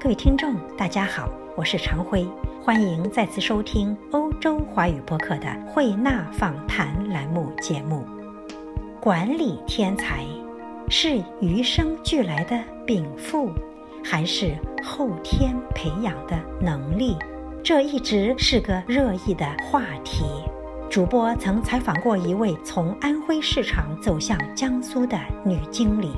各位听众，大家好，我是常辉，欢迎再次收听欧洲华语播客的慧纳访谈栏目节目。管理天才是与生俱来的禀赋，还是后天培养的能力？这一直是个热议的话题。主播曾采访过一位从安徽市场走向江苏的女经理。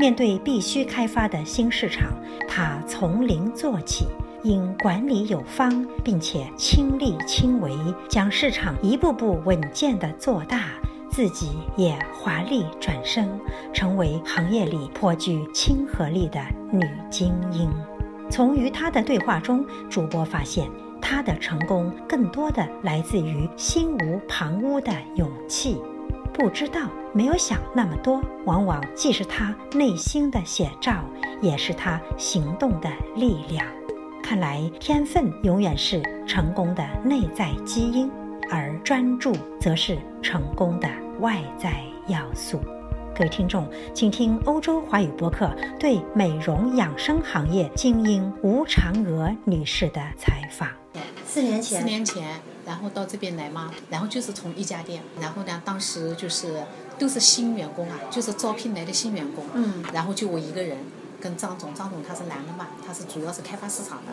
面对必须开发的新市场，他从零做起，因管理有方，并且亲力亲为，将市场一步步稳健地做大，自己也华丽转身，成为行业里颇具亲和力的女精英。从与她的对话中，主播发现她的成功更多的来自于心无旁骛的勇气。不知道，没有想那么多，往往既是他内心的写照，也是他行动的力量。看来，天分永远是成功的内在基因，而专注则是成功的外在要素。各位听众，请听欧洲华语播客对美容养生行业精英吴嫦娥女士的采访。四年前，四年前。然后到这边来嘛，然后就是从一家店，然后呢，当时就是都是新员工啊，就是招聘来的新员工，嗯，然后就我一个人跟张总，张总他是男的嘛，他是主要是开发市场的，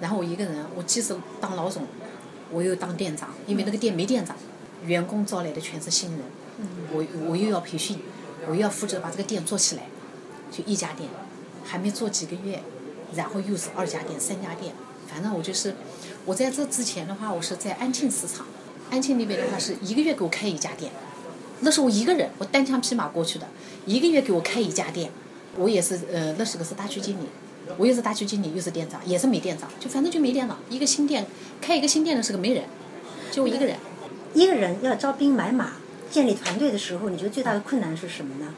然后我一个人，我既是当老总，我又当店长，因为那个店没店长，员工招来的全是新人，我我又要培训，我又要负责把这个店做起来，就一家店，还没做几个月，然后又是二家店、三家店，反正我就是。我在这之前的话，我是在安庆市场，安庆那边的话是一个月给我开一家店，那是我一个人，我单枪匹马过去的，一个月给我开一家店，我也是呃，那是个是大区经理，我又是大区经理，又是店长，也是没店长，就反正就没店长，一个新店开一个新店的是个没人，就我一个人，一个人要招兵买马，建立团队的时候，你觉得最大的困难是什么呢？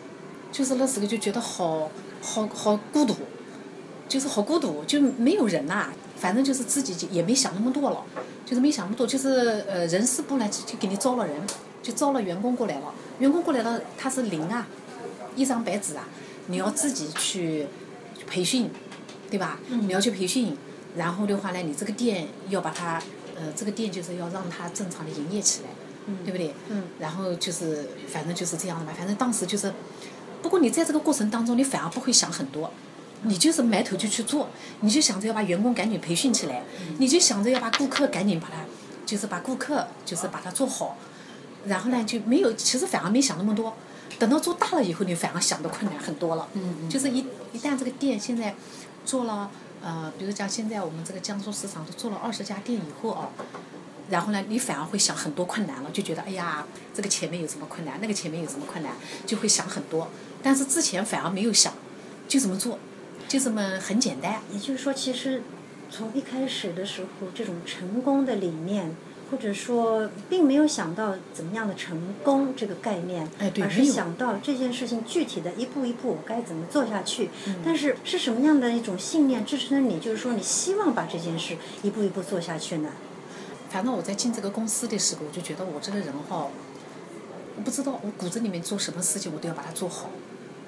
就是那时候就觉得好好好孤独，就是好孤独，就没有人呐。反正就是自己也没想那么多了，就是没想那么多，就是呃人事部呢就给你招了人，就招了员工过来了。员工过来了，他是零啊，一张白纸啊，你要自己去培训，对吧？你要去培训，然后的话呢，你这个店要把它呃这个店就是要让它正常的营业起来，对不对？嗯。然后就是反正就是这样的嘛，反正当时就是，不过你在这个过程当中，你反而不会想很多。你就是埋头就去做，你就想着要把员工赶紧培训起来，你就想着要把顾客赶紧把他，就是把顾客就是把它做好，然后呢就没有，其实反而没想那么多，等到做大了以后，你反而想的困难很多了。嗯嗯。就是一一旦这个店现在做了，呃，比如讲现在我们这个江苏市场都做了二十家店以后啊，然后呢你反而会想很多困难了，就觉得哎呀，这个前面有什么困难，那个前面有什么困难，就会想很多，但是之前反而没有想，就这么做。就这么很简单。也就是说，其实从一开始的时候，这种成功的理念，或者说并没有想到怎么样的成功这个概念，而是想到这件事情具体的一步一步我该怎么做下去。但是是什么样的一种信念支撑你？就是说你希望把这件事一步一步做下去呢？反正我在进这个公司的时候，我就觉得我这个人哈，我不知道我骨子里面做什么事情，我都要把它做好。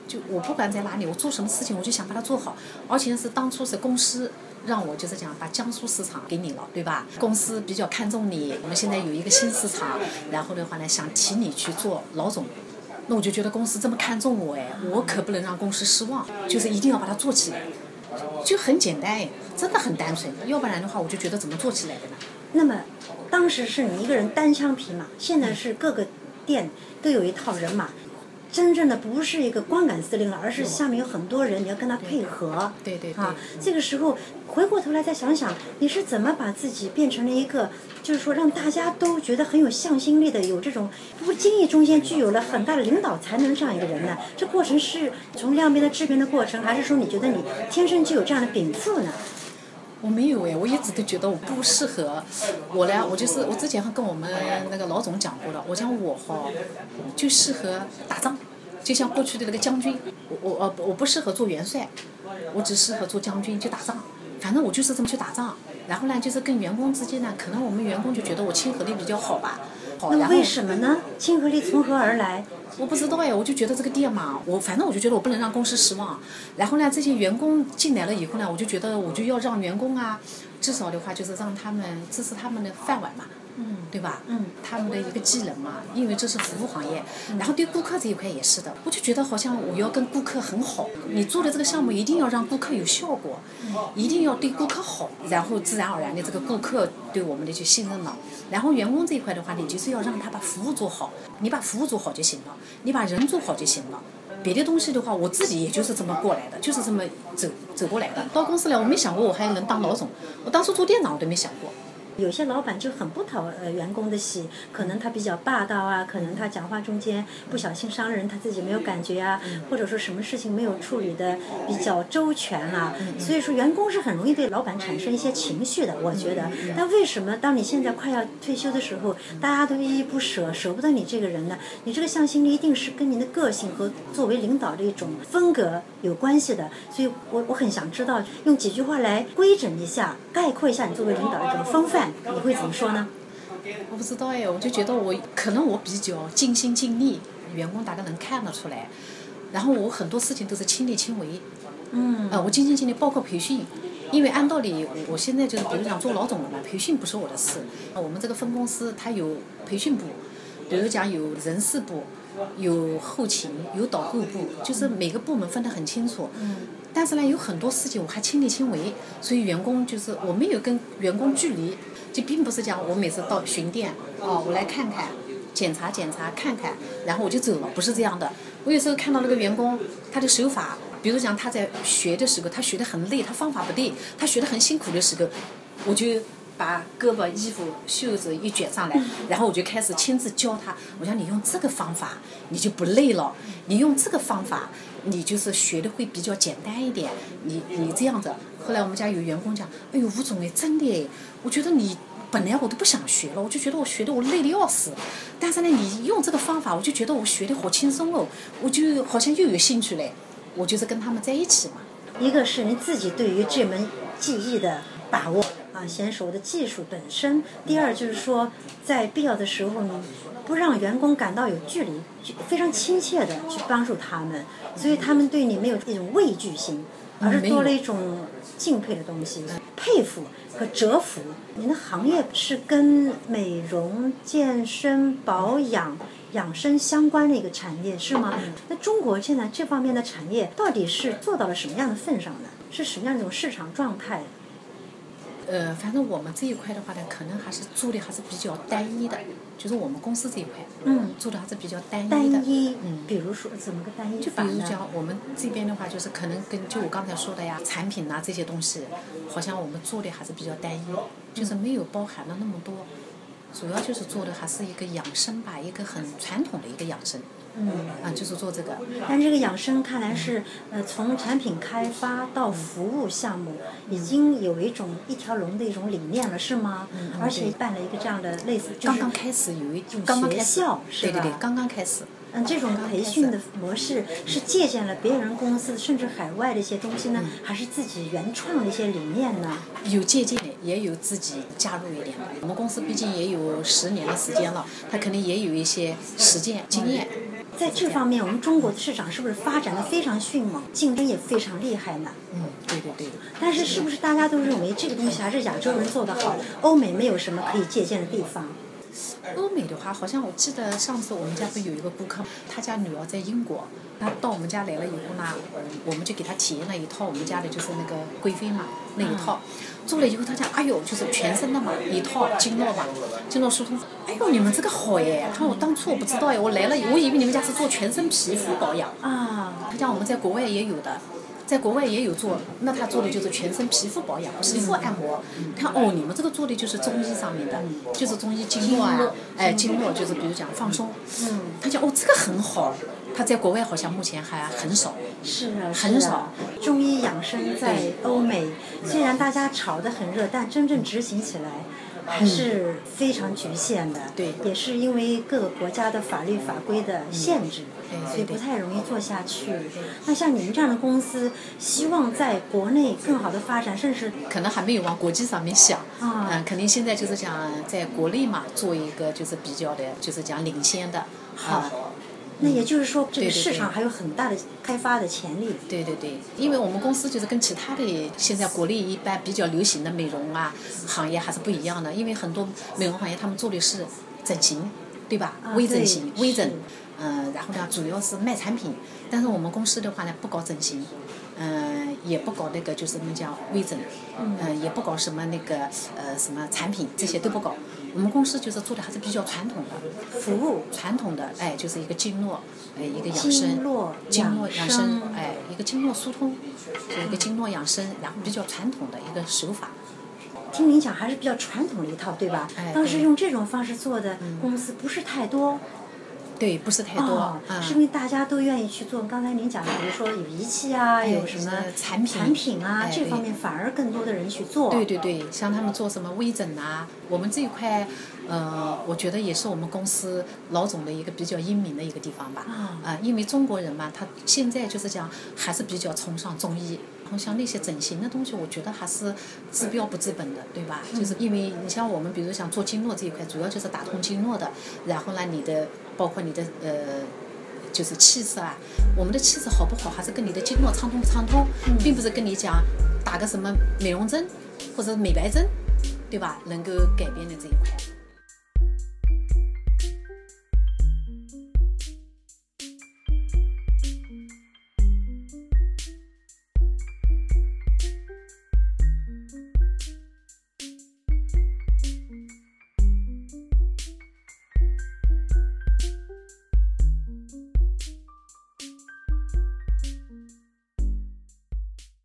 就我不管在哪里，我做什么事情，我就想把它做好。而且是当初是公司让我就是讲把江苏市场给你了，对吧？公司比较看重你，我们现在有一个新市场，然后的话呢，想提你去做老总。那我就觉得公司这么看重我哎，我可不能让公司失望，就是一定要把它做起来。就很简单哎，真的很单纯。要不然的话，我就觉得怎么做起来的呢？那么，当时是你一个人单枪匹马，现在是各个店都有一套人马。真正的不是一个光杆司令了，而是下面有很多人，你要跟他配合。对对啊，这个时候回过头来再想想，你是怎么把自己变成了一个，就是说让大家都觉得很有向心力的，有这种不经意中间具有了很大的领导才能这样一个人呢？这过程是从量变到质变的过程，还是说你觉得你天生就有这样的禀赋呢？我没有哎，我一直都觉得我不适合。我呢，我就是我之前还跟我们那个老总讲过了，我讲我哈就适合打仗，就像过去的那个将军，我我我我不适合做元帅，我只适合做将军去打仗。反正我就是这么去打仗。然后呢，就是跟员工之间呢，可能我们员工就觉得我亲和力比较好吧。那为什么呢？亲和力从何而来？我不知道呀，我就觉得这个店嘛，我反正我就觉得我不能让公司失望。然后呢，这些员工进来了以后呢，我就觉得我就要让员工啊，至少的话就是让他们这是他们的饭碗嘛。嗯，对吧？嗯，他们的一个技能嘛，因为这是服务行业，然后对顾客这一块也是的。我就觉得好像我要跟顾客很好，你做的这个项目一定要让顾客有效果，一定要对顾客好，然后自然而然的这个顾客对我们的就信任了。然后员工这一块的话，你就是要让他把服务做好，你把服务做好就行了，你把人做好就行了。别的东西的话，我自己也就是这么过来的，就是这么走走过来的。到公司来，我没想过我还能当老总，我当初做店长我都没想过。有些老板就很不讨呃员工的喜，可能他比较霸道啊，可能他讲话中间不小心伤人，他自己没有感觉啊，或者说什么事情没有处理的比较周全啊，所以说员工是很容易对老板产生一些情绪的，我觉得。但为什么当你现在快要退休的时候，大家都依依不舍，舍不得你这个人呢？你这个向心力一定是跟您的个性和作为领导的一种风格有关系的。所以我我很想知道，用几句话来规整一下、概括一下你作为领导的这种风范。你会怎么说呢？我不知道哎，我就觉得我可能我比较尽心尽力，员工大概能看得出来。然后我很多事情都是亲力亲为。嗯。呃，我尽心尽力，包括培训，因为按道理我现在就是比如讲做老总了嘛，培训不是我的事。我们这个分公司它有培训部，比如讲有人事部，有后勤，有导购部，就是每个部门分得很清楚。嗯。但是呢，有很多事情我还亲力亲为，所以员工就是我没有跟员工距离。就并不是讲我每次到巡店，哦，我来看看，检查检查看看，然后我就走了，不是这样的。我有时候看到那个员工，他的手法，比如讲他在学的时候，他学得很累，他方法不对，他学得很辛苦的时候，我就把胳膊、衣服、袖子一卷上来，然后我就开始亲自教他。我讲你用这个方法，你就不累了；你用这个方法，你就是学的会比较简单一点。你你这样子。后来我们家有员工讲：“哎呦，吴总哎，真的哎，我觉得你本来我都不想学了，我就觉得我学的我累的要死。但是呢，你用这个方法，我就觉得我学的好轻松哦，我就好像又有兴趣嘞。我就是跟他们在一起嘛。一个是你自己对于这门技艺的把握啊，娴熟的技术本身；第二就是说，在必要的时候呢，不让员工感到有距离，非常亲切的去帮助他们，所以他们对你没有一种畏惧心，而是多了一种。敬佩的东西，佩服和折服。您的行业是跟美容、健身、保养、养生相关的一个产业，是吗？那中国现在这方面的产业到底是做到了什么样的份上呢？是什么样一种市场状态？呃，反正我们这一块的话呢，可能还是做的还是比较单一的，就是我们公司这一块，嗯，做的还是比较单一的。单一，嗯，比如说怎么个单一就比如讲，我们这边的话，就是可能跟就我刚才说的呀，产品呐这些东西，好像我们做的还是比较单一，就是没有包含了那么多，主要就是做的还是一个养生吧，一个很传统的一个养生。嗯，啊，就是做这个。但这个养生看来是，呃，从产品开发到服务项目，已经有一种一条龙的一种理念了，是吗？嗯而且办了一个这样的类似，刚刚开始有一种学校，是吧？对对对，刚刚开始。嗯，这种培训的模式是借鉴了别人公司甚至海外的一些东西呢，还是自己原创的一些理念呢？有借鉴，也有自己加入一点的。我们公司毕竟也有十年的时间了，他肯定也有一些实践经验。在这方面，我们中国的市场是不是发展的非常迅猛，竞争也非常厉害呢？嗯，对对对。但是，是不是大家都认为这个东西还是亚洲人做得好，欧美没有什么可以借鉴的地方？欧美的话，好像我记得上次我们家不有一个顾客，他家女儿在英国，他到我们家来了以后呢，我们就给他体验了一套我们家的就是那个贵妃嘛那一套，做了以后他讲，哎呦，就是全身的嘛，一套经络嘛，经络疏通，哎呦，你们这个好耶！他说我当初我不知道耶，我来了，我以为你们家是做全身皮肤保养啊，他讲我们在国外也有的。在国外也有做，那他做的就是全身皮肤保养、皮肤按摩。他哦，你们这个做的就是中医上面的，就是中医经络啊，哎，经络就是比如讲放松。嗯。他讲哦，这个很好，他在国外好像目前还很少。是啊，很少。中医养生在欧美，虽然大家炒得很热，但真正执行起来。还是非常局限的，对，也是因为各个国家的法律法规的限制，所以不太容易做下去。那像你们这样的公司，希望在国内更好的发展，甚至可能还没有往国际上面想，嗯，肯定现在就是讲在国内嘛，做一个就是比较的，就是讲领先的，好。那也就是说，这个市场还有很大的开发的潜力。对对对，因为我们公司就是跟其他的现在国内一般比较流行的美容啊行业还是不一样的，因为很多美容行业他们做的是整形，对吧？微整形、微整，嗯，然后呢，主要是卖产品。但是我们公司的话呢，不搞整形，嗯，也不搞那个就是我们讲微整，嗯，也不搞什么那个呃什么产品，这些都不搞。我们公司就是做的还是比较传统的，服务传统的，哎，就是一个经络，哎，一个养生，经络养生，哎，一个经络疏通，就一个经络养生，然后比较传统的一个手法。听您讲还是比较传统的一套，对吧？当时用这种方式做的公司不是太多。对，不是太多，是因为大家都愿意去做。刚才您讲的，比如说有仪器啊，有什么产品产品啊，这方面反而更多的人去做。对对对，像他们做什么微整啊，我们这一块，呃，我觉得也是我们公司老总的一个比较英明的一个地方吧。啊，因为中国人嘛，他现在就是讲还是比较崇尚中医。像那些整形的东西，我觉得还是治标不治本的，对吧？就是因为你像我们，比如想做经络这一块，主要就是打通经络的。然后呢，你的。包括你的呃，就是气色啊，我们的气色好不好，还是跟你的经络畅通不畅通，并不是跟你讲打个什么美容针或者美白针，对吧？能够改变的这一块。